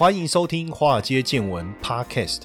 欢迎收听《华尔街见闻》Podcast。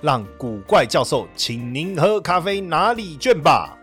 让古怪教授请您喝咖啡拿礼券吧。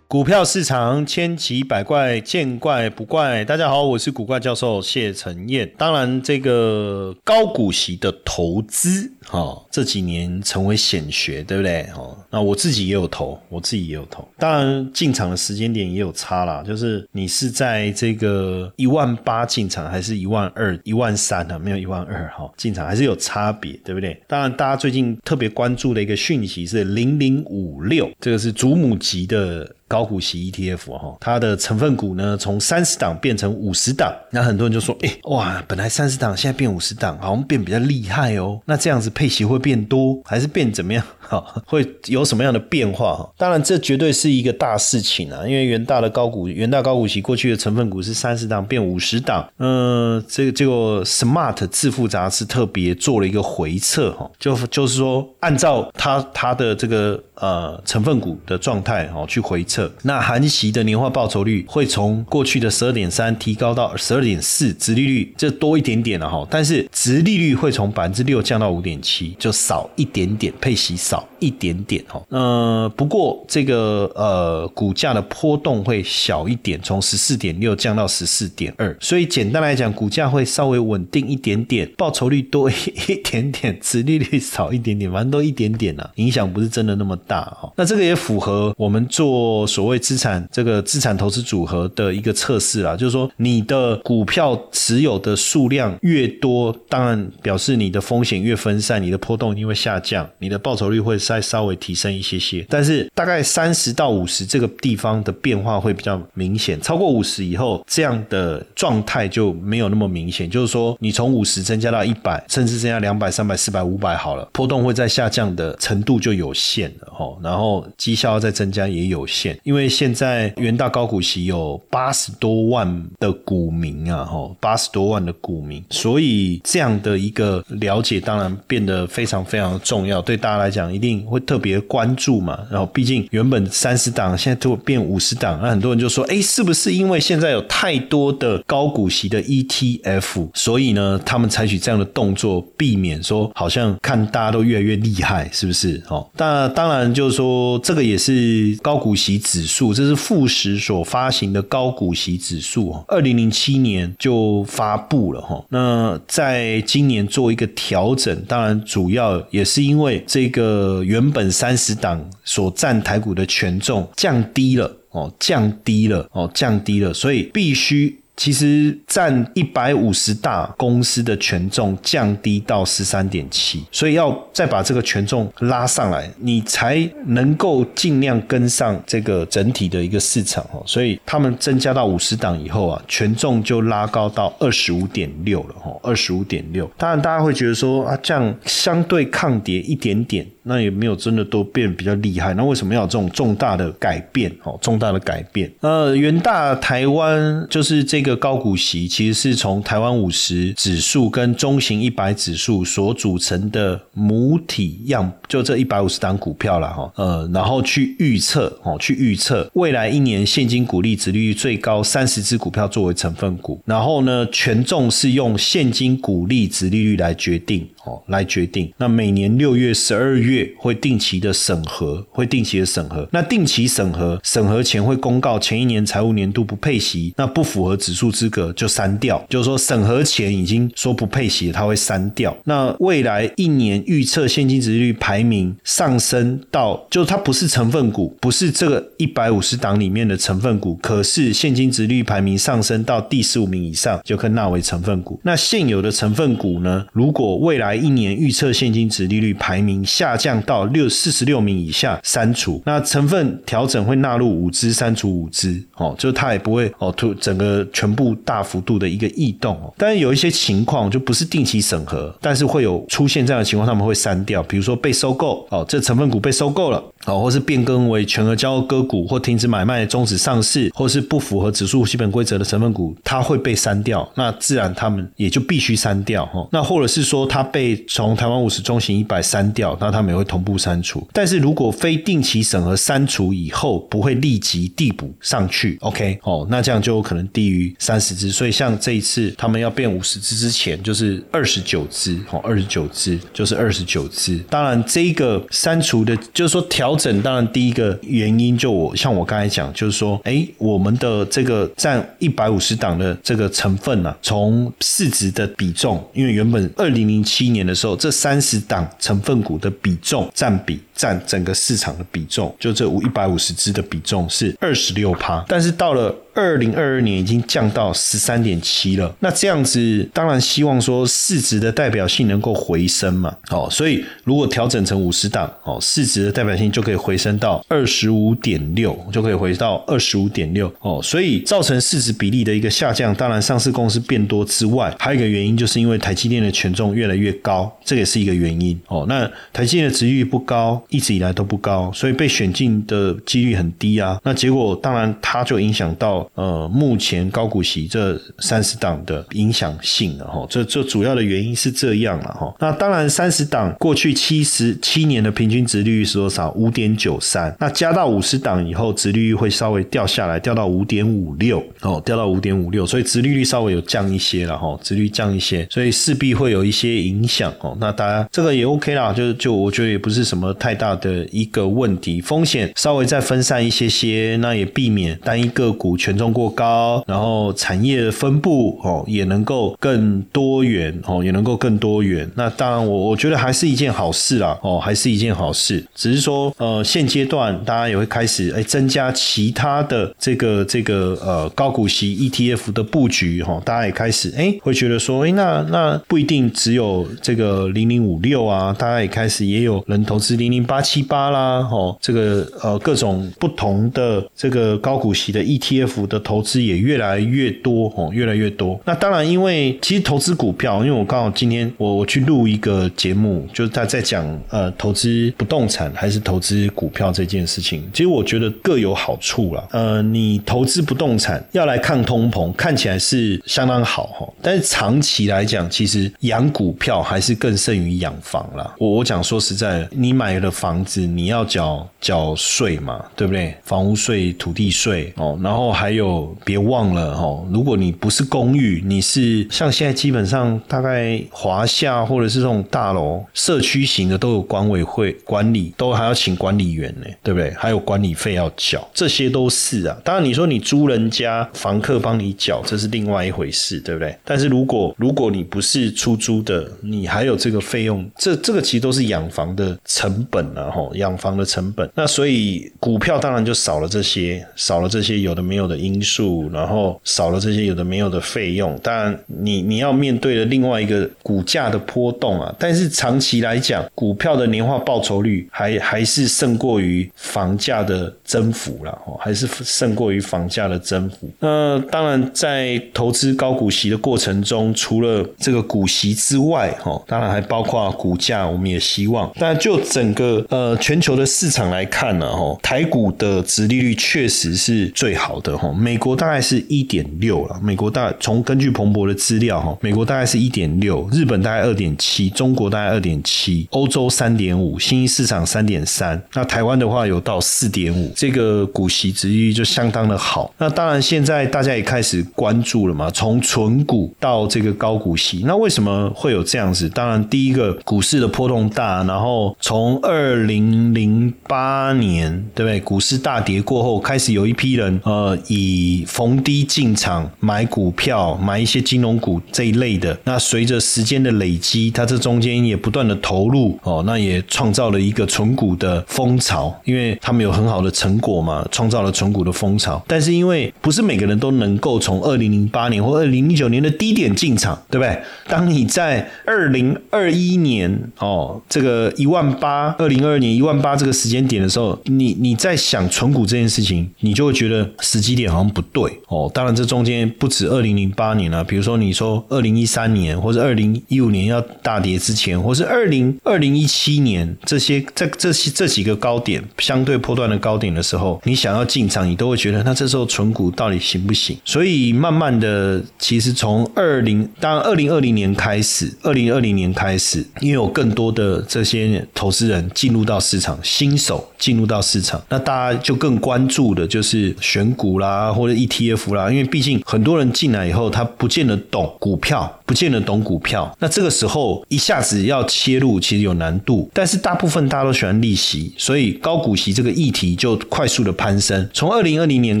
股票市场千奇百怪，见怪不怪。大家好，我是古怪教授谢承彦。当然，这个高股息的投资，哈，这几年成为显学，对不对？哦，那我自己也有投，我自己也有投。当然，进场的时间点也有差啦，就是你是在这个一万八进场，还是一万二、一万三呢？没有一万二哈，进场还是有差别，对不对？当然，大家最近特别关注的一个讯息是零零五六，这个是祖母级的。高股息 ETF 哈，它的成分股呢从三十档变成五十档，那很多人就说，哎哇，本来三十档现在变五十档，好像变比较厉害哦。那这样子配息会变多，还是变怎么样？哈，会有什么样的变化？哈，当然这绝对是一个大事情啊，因为元大的高股元大高股息过去的成分股是三十档变五十档，嗯，这个这个 Smart 致富杂志特别做了一个回测哈，就就是说按照它它的这个呃成分股的状态哦去回测。那韩息的年化报酬率会从过去的十二点三提高到十二点四，殖利率这多一点点了哈，但是殖利率会从百分之六降到五点七，就少一点点，配息少。一点点哈。呃，不过这个呃股价的波动会小一点，从十四点六降到十四点二，所以简单来讲，股价会稍微稳定一点点，报酬率多一一点点，殖利率少一点点，反正都一点点啊，影响不是真的那么大哈。那这个也符合我们做。所谓资产这个资产投资组合的一个测试啊，就是说你的股票持有的数量越多，当然表示你的风险越分散，你的波动一定会下降，你的报酬率会再稍微提升一些些。但是大概三十到五十这个地方的变化会比较明显，超过五十以后，这样的状态就没有那么明显。就是说，你从五十增加到一百，甚至增加两百、三百、四百、五百好了，波动会在下降的程度就有限了哈。然后绩效再增加也有限。因为现在元大高股息有八十多万的股民啊，哈，八十多万的股民，所以这样的一个了解当然变得非常非常重要，对大家来讲一定会特别关注嘛。然后毕竟原本三十档，现在都变五十档，那很多人就说，哎，是不是因为现在有太多的高股息的 ETF，所以呢，他们采取这样的动作，避免说好像看大家都越来越厉害，是不是？哦，那当然就是说，这个也是高股息。指数这是富时所发行的高股息指数，二零零七年就发布了哈。那在今年做一个调整，当然主要也是因为这个原本三十档所占台股的权重降低了哦，降低了哦，降低了，所以必须。其实占一百五十大公司的权重降低到十三点七，所以要再把这个权重拉上来，你才能够尽量跟上这个整体的一个市场哦。所以他们增加到五十档以后啊，权重就拉高到二十五点六了哈，二十五点六。当然大家会觉得说啊，这样相对抗跌一点点。那也没有真的都变比较厉害，那为什么要有这种重大的改变？哦，重大的改变。呃，元大台湾就是这一个高股息，其实是从台湾五十指数跟中型一百指数所组成的母体样，就这一百五十档股票了哈。呃，然后去预测哦，去预测未来一年现金股利值利率最高三十只股票作为成分股，然后呢，权重是用现金股利值利率来决定哦，来决定。那每年六月、十二。月会定期的审核，会定期的审核。那定期审核，审核前会公告前一年财务年度不配息，那不符合指指数资格就删掉。就是说审核前已经说不配息，它会删掉。那未来一年预测现金值率排名上升到，就它不是成分股，不是这个一百五十档里面的成分股，可是现金值率排名上升到第十五名以上，就可纳为成分股。那现有的成分股呢？如果未来一年预测现金值利率排名下降到六四十六名以下删除，那成分调整会纳入五支删除五支，哦，就它也不会哦，突整个。全部大幅度的一个异动。但是有一些情况就不是定期审核，但是会有出现这样的情况，他们会删掉，比如说被收购哦，这成分股被收购了哦，或是变更为全额交割股或停止买卖、终止上市，或是不符合指数基本规则的成分股，它会被删掉。那自然他们也就必须删掉哈。那或者是说它被从台湾五十中型一百删掉，那他们也会同步删除。但是如果非定期审核删除以后，不会立即递补上去，OK 哦，那这样就有可能低于三十只。所以像这一次他们要变五十只之前，就是二十九只哦，二十九只就是二十九只。当然这个删除的，就是说调调整，当然第一个原因就我像我刚才讲，就是说，哎，我们的这个占一百五十档的这个成分啊，从市值的比重，因为原本二零零七年的时候，这三十档成分股的比重占比占整个市场的比重，就这五一百五十只的比重是二十六趴，但是到了。二零二二年已经降到十三点七了，那这样子当然希望说市值的代表性能够回升嘛，哦，所以如果调整成五十档，哦，市值的代表性就可以回升到二十五点六，就可以回到二十五点六，哦，所以造成市值比例的一个下降，当然上市公司变多之外，还有一个原因就是因为台积电的权重越来越高，这也是一个原因，哦，那台积电的值率不高，一直以来都不高，所以被选进的几率很低啊，那结果当然它就影响到。呃，目前高股息这三十档的影响性了哈，这这主要的原因是这样了哈。那当然，三十档过去七十七年的平均值率是多少？五点九三。那加到五十档以后，值率会稍微掉下来，掉到五点五六哦，掉到五点五六。所以值利率稍微有降一些了哈，值率降一些，所以势必会有一些影响哦。那大家这个也 OK 啦，就就我觉得也不是什么太大的一个问题，风险稍微再分散一些些，那也避免单一个股权权。重过高，然后产业分布哦也能够更多元哦，也能够更多元。那当然，我我觉得还是一件好事啦哦，还是一件好事。只是说呃，现阶段大家也会开始哎增加其他的这个这个呃高股息 ETF 的布局哈，大家也开始哎会觉得说哎那那不一定只有这个零零五六啊，大家也开始也有人投资零零八七八啦哦，这个呃各种不同的这个高股息的 ETF。我的投资也越来越多哦，越来越多。那当然，因为其实投资股票，因为我刚好今天我我去录一个节目，就是他在讲呃投资不动产还是投资股票这件事情。其实我觉得各有好处啦。呃，你投资不动产要来抗通膨，看起来是相当好哈。但是长期来讲，其实养股票还是更胜于养房啦。我我讲说实在，你买了房子，你要缴缴税嘛，对不对？房屋税、土地税哦，然后还还有。别忘了哈，如果你不是公寓，你是像现在基本上大概华夏或者是这种大楼社区型的都有管委会管理，都还要请管理员呢，对不对？还有管理费要缴，这些都是啊。当然你说你租人家房客帮你缴，这是另外一回事，对不对？但是如果如果你不是出租的，你还有这个费用，这这个其实都是养房的成本啊，哈，养房的成本。那所以股票当然就少了这些，少了这些有的没有的因。素，然后少了这些有的没有的费用，当然你你要面对的另外一个股价的波动啊，但是长期来讲，股票的年化报酬率还还是胜过于房价的增幅了，还是胜过于房价的增幅。那当然，在投资高股息的过程中，除了这个股息之外，哈，当然还包括股价，我们也希望。但就整个呃全球的市场来看呢，哈，台股的殖利率确实是最好的，哈。美国大概是一点六了，美国大从根据彭博的资料哈，美国大概是一点六，日本大概二点七，中国大概二点七，欧洲三点五，新兴市场三点三，那台湾的话有到四点五，这个股息值率就相当的好。那当然现在大家也开始关注了嘛，从纯股到这个高股息，那为什么会有这样子？当然第一个股市的波动大，然后从二零零八年对不对？股市大跌过后，开始有一批人呃以以逢低进场买股票，买一些金融股这一类的。那随着时间的累积，它这中间也不断的投入哦，那也创造了一个纯股的风潮，因为他们有很好的成果嘛，创造了纯股的风潮。但是因为不是每个人都能够从二零零八年或二零零九年的低点进场，对不对？当你在二零二一年哦，这个一万八，二零零二二年一万八这个时间点的时候，你你在想存股这件事情，你就会觉得时机点好像不对哦。当然，这中间不止二零零八年了，比如说你说二零一三年或者二零一五年要大跌之前，或是二零二零一七年这些这这些这几个高点相对破断的高点的时候，你想要进场，你都会觉得那这时候存股到底行不行？所以慢慢的，其实从二零当然二零二零年开始，二零二零年开始，因为有更多的这些投资人进入到市场，新手进入到市场，那大家就更关注的就是选股啦，或者 ETF 啦，因为毕竟很多人进来以后，他不见得懂股票，不见得懂股票，那这个时候一下子要切入，其实有难度。但是大部分大家都喜欢利息，所以高股息这个议题就快速的攀升。从二零二零年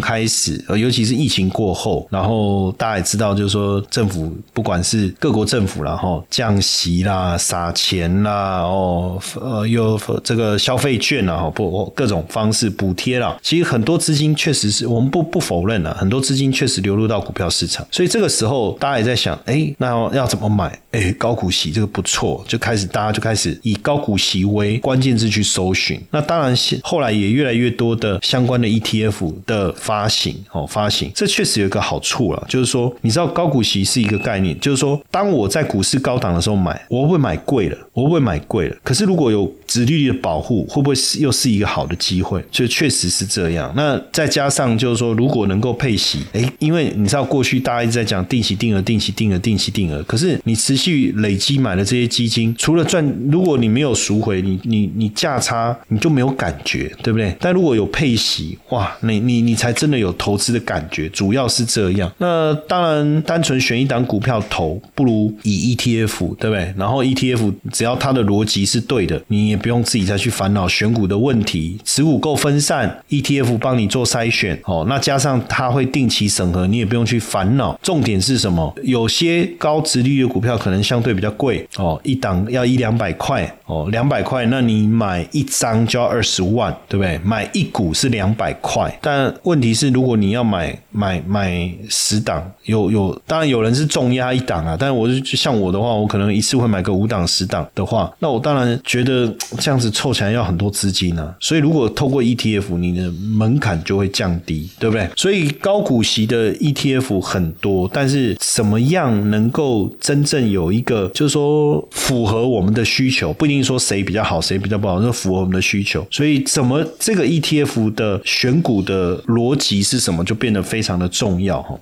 开始，呃，尤其是疫情过后，然后大家也知道，就是说政府不管是各国政府然后降息啦、撒钱啦，哦，呃，有这个消费券啊，不各种方式补贴啦，其实很多资金确实是我们不不否认了，很多资金确实流入到股票市场。所以这个时候大家也在想，哎，那要怎么买？哎，高股息这个不错，就开始大家就开始以高股息为关键字去搜寻。那当然，后来也越来越多的相关的 ETF 的发行哦，发行这确实有一个好处了，就是说，你知道高股息是一个概念，就是说，当我在股市高档的时候买，我会不会买贵了？我会不会买贵了？可是如果有殖利率的保护，会不会是又是一好的机会？所以确实是这样。那再加上就是说，如果能够配息，哎，因为你知道过去大家一直在讲定期定额、定期定额、定期定额，可是你持续累积买的这些基金，除了赚，如果你没有赎回，你你你价差你就没有感觉，对不对？但如果有配息，哇，你你你才真的有投资的感觉。主要是这样。那当然，单纯选一档股票投，不如以 ETF，对不对？然后 ETF 只要它的逻辑是对的，你也不用自己再去烦恼选股的问题，题持股够分散，ETF 帮你做筛选哦。那加上它会定期审核，你也不用去烦恼。重点是什么？有些高值利率的股票可能相对比较贵哦，一档要一两百块哦，两百块，那你买一张就要二十万，对不对？买一股是两百块，但问题是，如果你要买买买十档，有有，当然有人是重压一档啊，但是我是像我的话，我可能一次会买个五档十档的话，那我当然觉得这样子凑起来要很多资金啊，所以如果透过 ETF，你的门槛就会降低，对不对？所以高股息的 ETF 很多，但是怎么样能够真正有一个，就是说符合我们的需求，不一定说谁比较好，谁比较不好，是符合我们的需求。所以怎么这个 ETF 的选股的逻辑是什么，就变得非常的重要哈。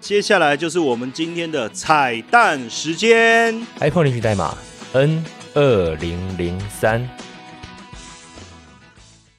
接下来就是我们今天的彩蛋时间，iPhone 领取代码 N 二零零三。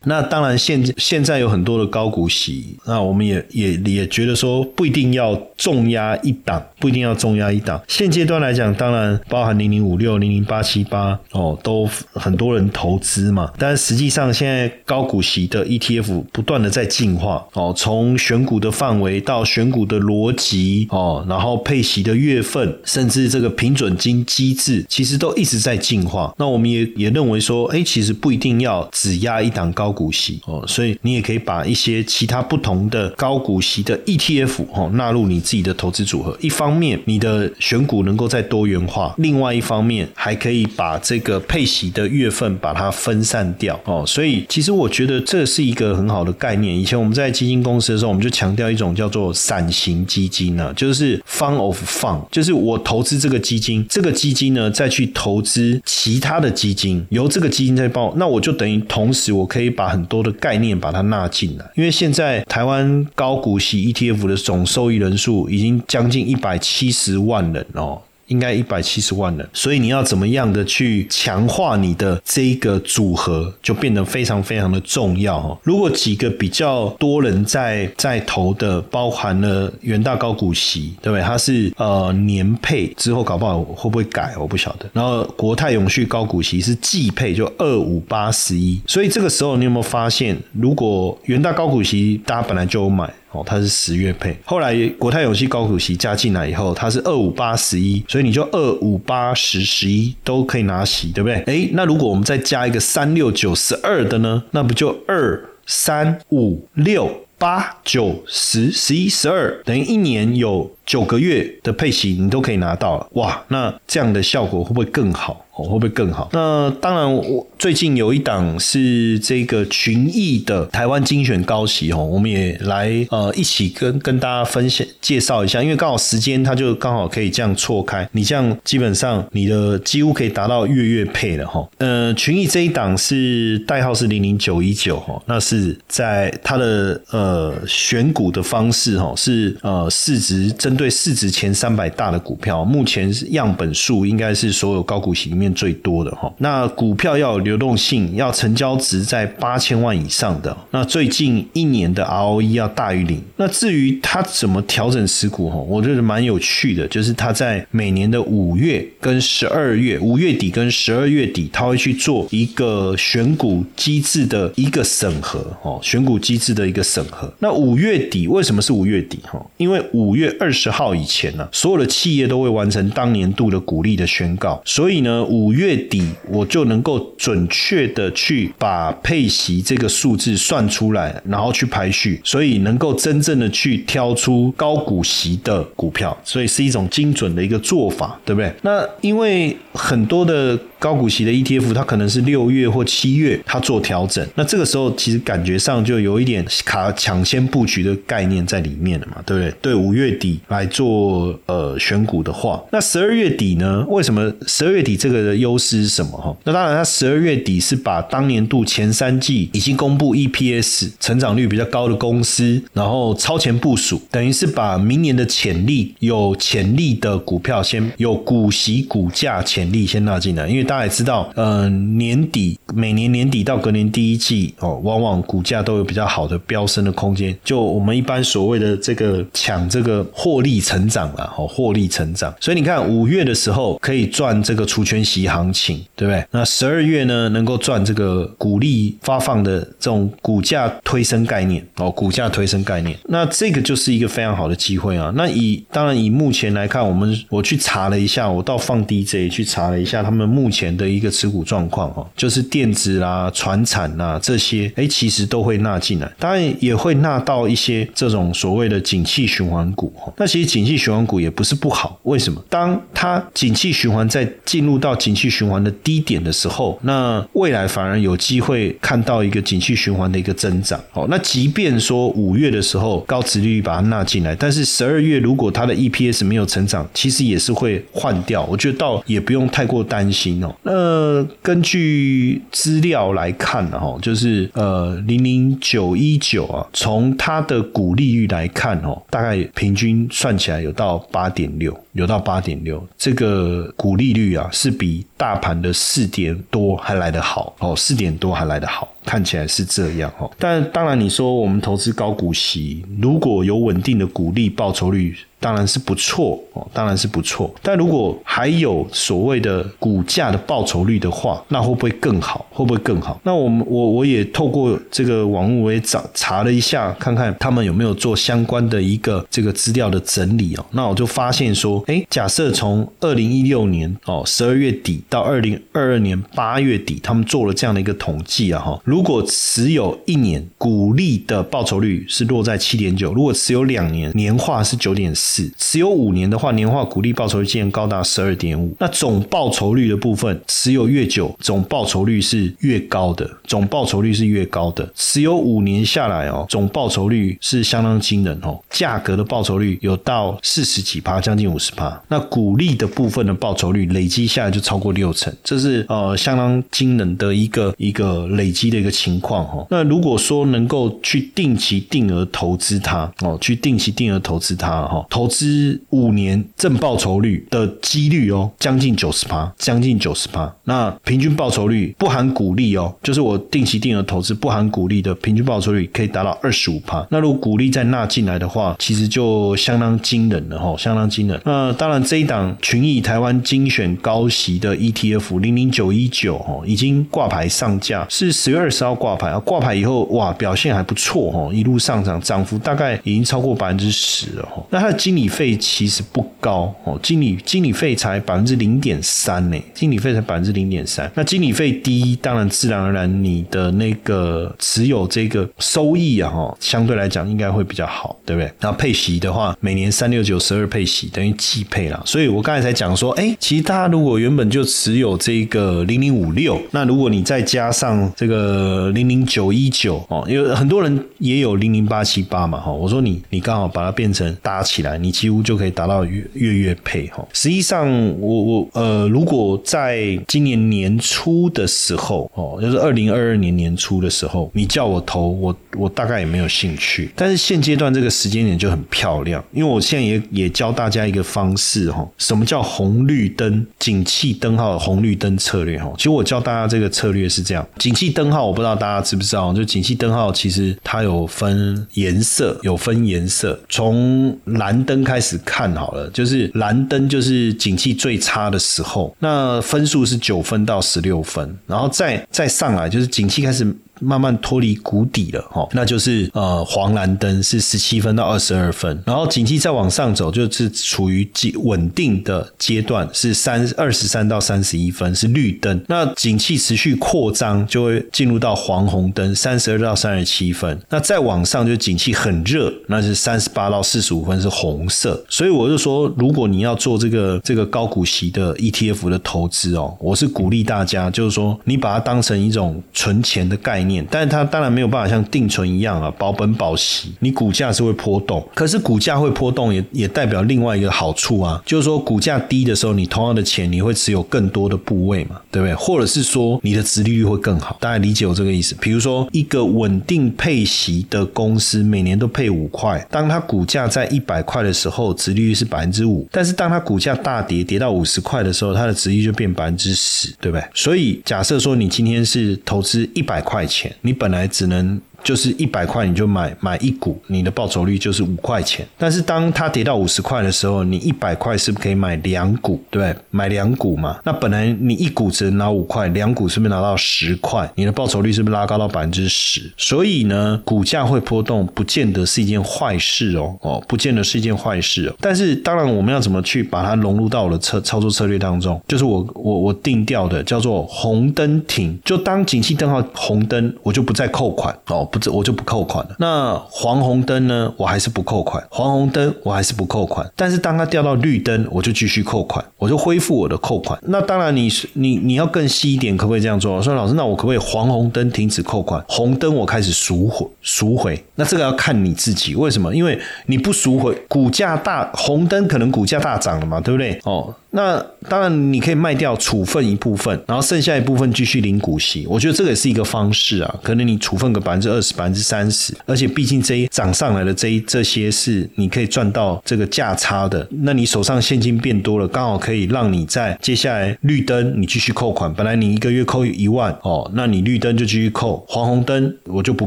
那当然，现现在有很多的高股息，那我们也也也觉得说不一定要重压一档，不一定要重压一档。现阶段来讲，当然包含零零五六、零零八七八哦，都很多人投资嘛。但实际上，现在高股息的 ETF 不断的在进化哦，从选股的范围到选股的逻辑哦，然后配息的月份，甚至这个平准金机制，其实都一直在进化。那我们也也认为说，哎，其实不一定要只压一档高。股息哦，所以你也可以把一些其他不同的高股息的 ETF 哦纳入你自己的投资组合。一方面，你的选股能够再多元化；另外一方面，还可以把这个配息的月份把它分散掉哦。所以，其实我觉得这是一个很好的概念。以前我们在基金公司的时候，我们就强调一种叫做散型基金呢，就是 fund of fund，就是我投资这个基金，这个基金呢再去投资其他的基金，由这个基金再报，那我就等于同时我可以把很多的概念把它纳进来，因为现在台湾高股息 ETF 的总受益人数已经将近一百七十万人哦。应该一百七十万人，所以你要怎么样的去强化你的这个组合，就变得非常非常的重要哦。如果几个比较多人在在投的，包含了元大高股息，对不对？它是呃年配之后搞不好会不会改，我不晓得。然后国泰永续高股息是季配，就二五八十一。所以这个时候你有没有发现，如果元大高股息大家本来就有买。哦，它是十月配，后来国泰永续高股息加进来以后，它是二五八十一，所以你就二五八十十一都可以拿息，对不对？哎，那如果我们再加一个三六九十二的呢？那不就二三五六？八九十十一十二等于一年有九个月的配息，你都可以拿到了哇！那这样的效果会不会更好？哦，会不会更好？那当然，我最。近有一档是这个群益的台湾精选高息哦，我们也来呃一起跟跟大家分享介绍一下，因为刚好时间它就刚好可以这样错开，你这样基本上你的几乎可以达到月月配了哈。呃，群益这一档是代号是零零九一九哈，那是在它的呃选股的方式哈，是呃市值针对市值前三百大的股票，目前是样本数应该是所有高股息最多的哈。那股票要有流动性，要成交值在八千万以上的。那最近一年的 ROE 要大于零。那至于它怎么调整持股哈，我觉得蛮有趣的，就是它在每年的五月跟十二月，五月底跟十二月底，它会去做一个选股机制的一个审核哦，选股机制的一个审核。那五月底为什么是五月底哈？因为五月二十号以前呢，所有的企业都会完成当年度的股利的宣告，所以呢，五月底我就能够准确的去把配息这个数字算出来，然后去排序，所以能够真正的去挑出高股息的股票，所以是一种精准的一个做法，对不对？那因为很多的。高股息的 ETF，它可能是六月或七月它做调整，那这个时候其实感觉上就有一点卡抢先布局的概念在里面了嘛，对不对？对，五月底来做呃选股的话，那十二月底呢？为什么十二月底这个的优势是什么？哈，那当然它十二月底是把当年度前三季已经公布 EPS 成长率比较高的公司，然后超前部署，等于是把明年的潜力有潜力的股票先有股息股价潜力先纳进来，因为大。家也知道，呃，年底每年年底到隔年第一季哦，往往股价都有比较好的飙升的空间。就我们一般所谓的这个抢这个获利成长啊，哦，获利成长。所以你看五月的时候可以赚这个除权息行情，对不对？那十二月呢，能够赚这个股利发放的这种股价推升概念哦，股价推升概念。那这个就是一个非常好的机会啊。那以当然以目前来看，我们我去查了一下，我到放 DJ 去查了一下，他们目前。的一个持股状况哦，就是电子啦、船产呐这些，哎，其实都会纳进来，当然也会纳到一些这种所谓的景气循环股哈。那其实景气循环股也不是不好，为什么？当它景气循环在进入到景气循环的低点的时候，那未来反而有机会看到一个景气循环的一个增长。哦，那即便说五月的时候高值率把它纳进来，但是十二月如果它的 EPS 没有成长，其实也是会换掉。我觉得倒也不用太过担心哦。那根据资料来看呢，哈，就是呃零零九一九啊，从它的股利率来看哦，大概平均算起来有到八点六，有到八点六，这个股利率啊是比大盘的四点多还来得好哦，四点多还来得好，看起来是这样哦。但当然你说我们投资高股息，如果有稳定的股利报酬率。当然是不错哦，当然是不错。但如果还有所谓的股价的报酬率的话，那会不会更好？会不会更好？那我们我我也透过这个网络，我也找查了一下，看看他们有没有做相关的一个这个资料的整理哦。那我就发现说，哎，假设从二零一六年哦十二月底到二零二二年八月底，他们做了这样的一个统计啊哈，如果持有一年股利的报酬率是落在七点九，如果持有两年年化是九点四。持有五年的话，年化股利报酬率竟然高达十二点五。那总报酬率的部分，持有越久，总报酬率是越高的。总报酬率是越高的。持有五年下来哦，总报酬率是相当惊人哦。价格的报酬率有到四十几趴，将近五十趴。那股利的部分的报酬率累积下来就超过六成，这是呃相当惊人的一个一个累积的个情况哈。那如果说能够去定期定额投资它哦，去定期定额投资它哈，投。资五年正报酬率的几率哦，将近九十趴，将近九十趴。那平均报酬率不含股利哦，就是我定期定额投资不含股利的平均报酬率可以达到二十五趴。那如果股利再纳进来的话，其实就相当惊人了哈，相当惊人。那当然这一档群益台湾精选高息的 ETF 零零九一九哦，已经挂牌上架，是十月二十号挂牌啊。挂牌以后哇，表现还不错哦，一路上涨，涨幅大概已经超过百分之十了。那它的经理费其实不高哦，经理经理费才百分之零点三呢，经理费才百分之零点三。那经理费低，当然自然而然你的那个持有这个收益啊，哈，相对来讲应该会比较好，对不对？那配息的话，每年三六九十二配息等于季配啦。所以我刚才才讲说，哎，其实大家如果原本就持有这个零零五六，那如果你再加上这个呃零零九一九哦，因为很多人也有零零八七八嘛哈，我说你你刚好把它变成搭起来，你几乎就可以达到月月月配哈。实际上我我呃，如果在今年年初的时候哦，就是二零二二年年初的时候，你叫我投我我大概也没有兴趣，但是现阶段这个时间点就很漂亮，因为我现在也也教大家一个方式哈，什么叫红绿灯景气灯号红绿灯策略哈？其实我教大家这个策略是这样，景气灯号不知道大家知不知道，就景气灯号其实它有分颜色，有分颜色，从蓝灯开始看好了，就是蓝灯就是景气最差的时候，那分数是九分到十六分，然后再再上来就是景气开始。慢慢脱离谷底了，哈，那就是呃黄蓝灯是十七分到二十二分，然后景气再往上走，就是处于稳定的阶段，是三二十三到三十一分是绿灯，那景气持续扩张就会进入到黄红灯，三十二到三十七分，那再往上就景气很热，那是三十八到四十五分是红色，所以我就说，如果你要做这个这个高股息的 ETF 的投资哦，我是鼓励大家，就是说你把它当成一种存钱的概念。但是它当然没有办法像定存一样啊，保本保息，你股价是会波动。可是股价会波动，也也代表另外一个好处啊，就是说股价低的时候，你同样的钱你会持有更多的部位嘛，对不对？或者是说你的殖利率会更好，大家理解我这个意思？比如说一个稳定配息的公司，每年都配五块，当它股价在一百块的时候，殖利率是百分之五，但是当它股价大跌，跌到五十块的时候，它的殖利率就变百分之十，对不对？所以假设说你今天是投资一百块钱。你本来只能。就是一百块你就买买一股，你的报酬率就是五块钱。但是当它跌到五十块的时候，你一百块是不是可以买两股？对，买两股嘛。那本来你一股只能拿五块，两股是不是拿到十块？你的报酬率是不是拉高到百分之十？所以呢，股价会波动，不见得是一件坏事哦，哦，不见得是一件坏事哦。但是当然，我们要怎么去把它融入到我的策操作策略当中？就是我我我定调的叫做红灯停，就当景气灯号红灯，我就不再扣款哦。不，我就不扣款了。那黄红灯呢？我还是不扣款。黄红灯我还是不扣款。但是当它掉到绿灯，我就继续扣款，我就恢复我的扣款。那当然，你你你要更细一点，可不可以这样做？说老师，那我可不可以黄红灯停止扣款，红灯我开始赎回赎回？那这个要看你自己。为什么？因为你不赎回，股价大红灯可能股价大涨了嘛，对不对？哦。那当然，你可以卖掉处分一部分，然后剩下一部分继续领股息。我觉得这个也是一个方式啊。可能你处分个百分之二十、百分之三十，而且毕竟这一涨上来的这一这些是你可以赚到这个价差的。那你手上现金变多了，刚好可以让你在接下来绿灯你继续扣款。本来你一个月扣一万哦，那你绿灯就继续扣，黄红灯我就不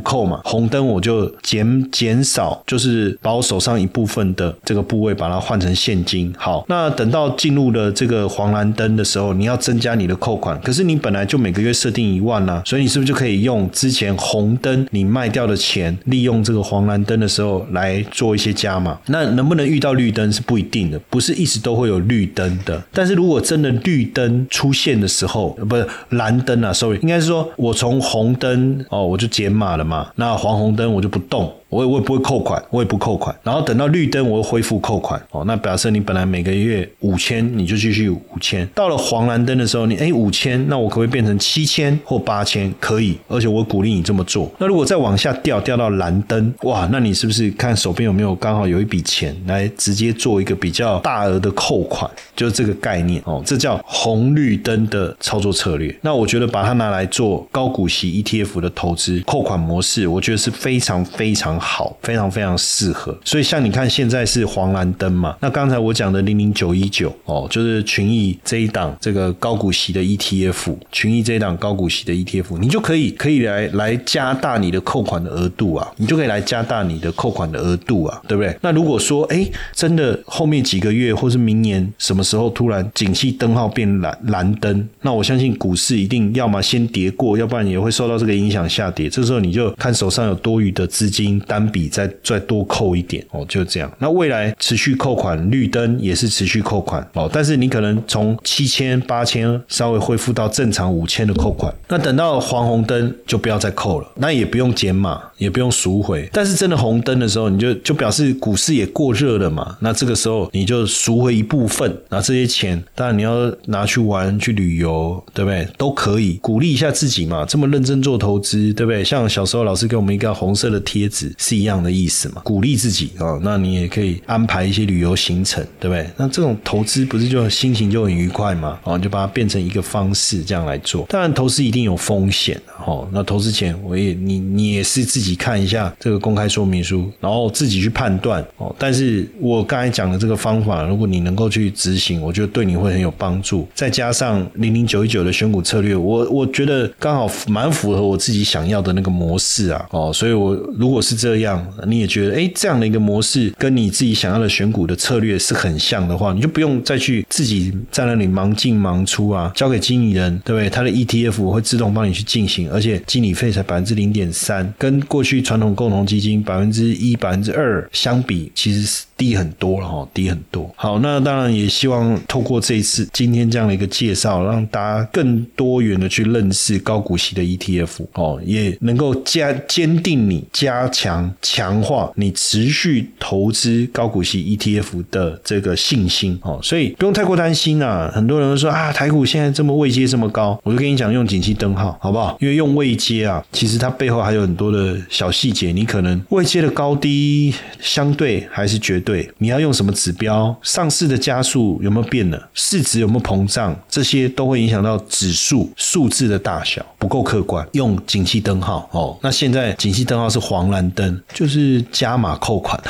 扣嘛，红灯我就减减少，就是把我手上一部分的这个部位把它换成现金。好，那等到进入了。呃这个黄蓝灯的时候，你要增加你的扣款，可是你本来就每个月设定一万啦，所以你是不是就可以用之前红灯你卖掉的钱，利用这个黄蓝灯的时候来做一些加码？那能不能遇到绿灯是不一定的，不是一直都会有绿灯的。但是如果真的绿灯出现的时候，不是蓝灯啊，sorry，应该是说我从红灯哦，我就减码了嘛，那黄红灯我就不动。我也我也不会扣款，我也不扣款，然后等到绿灯，我会恢复扣款。哦，那表示你本来每个月五千，你就继续五千。到了黄蓝灯的时候，你哎五千，那我可不可以变成七千或八千？可以，而且我鼓励你这么做。那如果再往下掉，掉到蓝灯，哇，那你是不是看手边有没有刚好有一笔钱来直接做一个比较大额的扣款？就是这个概念哦，这叫红绿灯的操作策略。那我觉得把它拿来做高股息 ETF 的投资扣款模式，我觉得是非常非常。好，非常非常适合。所以像你看，现在是黄蓝灯嘛？那刚才我讲的零零九一九哦，就是群益这一档这个高股息的 ETF，群益这一档高股息的 ETF，你就可以可以来来加大你的扣款的额度啊，你就可以来加大你的扣款的额度啊，对不对？那如果说哎，真的后面几个月或是明年什么时候突然景气灯号变蓝蓝灯，那我相信股市一定要么先跌过，要不然也会受到这个影响下跌。这时候你就看手上有多余的资金。单笔再再多扣一点哦，就这样。那未来持续扣款，绿灯也是持续扣款哦。但是你可能从七千八千稍微恢复到正常五千的扣款。那等到黄红灯就不要再扣了，那也不用减码，也不用赎回。但是真的红灯的时候，你就就表示股市也过热了嘛。那这个时候你就赎回一部分，那这些钱当然你要拿去玩、去旅游，对不对？都可以鼓励一下自己嘛。这么认真做投资，对不对？像小时候老师给我们一个红色的贴纸，是一样的意思嘛。鼓励自己啊，那你也可以安排一些旅游行程，对不对？那这种投资不是就心情就很愉快嘛？哦，就把它变成一个方式这样来做。当然，投资一定有风险哦。那投资前，我也你你也是自己看一下这个公开说明书，然后自己去判断哦。但是我刚才讲的这个方法，如果你能够去执行，我觉得对你会很有帮助。再加上零零九一九的选股策略，我我觉得刚好蛮符合我自己想要的那个模式啊。哦，所以我如果是这这样，你也觉得哎，这样的一个模式跟你自己想要的选股的策略是很像的话，你就不用再去自己在那里忙进忙出啊，交给经理人，对不对？他的 ETF 会自动帮你去进行，而且经理费才百分之零点三，跟过去传统共同基金百分之一、百分之二相比，其实是。低很多了哈，低很多。好，那当然也希望透过这一次今天这样的一个介绍，让大家更多元的去认识高股息的 ETF 哦，也能够加坚定你加强强化你持续投资高股息 ETF 的这个信心哦。所以不用太过担心啊。很多人都说啊，台股现在这么位阶这么高，我就跟你讲用景气灯号好不好？因为用位阶啊，其实它背后还有很多的小细节，你可能位阶的高低相对还是绝。对，你要用什么指标？上市的加速有没有变了？市值有没有膨胀？这些都会影响到指数数字的大小，不够客观。用景气灯号哦，那现在景气灯号是黄蓝灯，就是加码扣款，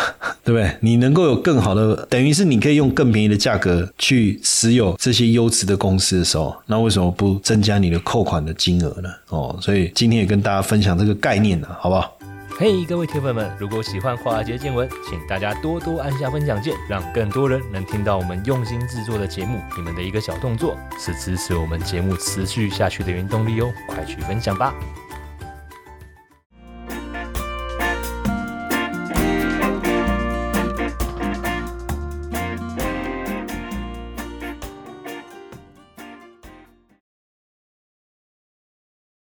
对不对？你能够有更好的，等于是你可以用更便宜的价格去持有这些优质的公司的时候，那为什么不增加你的扣款的金额呢？哦，所以今天也跟大家分享这个概念呢，好不好？嘿，各位铁粉们，如果喜欢华尔街见闻，请大家多多按下分享键，让更多人能听到我们用心制作的节目。你们的一个小动作，是支持我们节目持续下去的原动力哦，快去分享吧！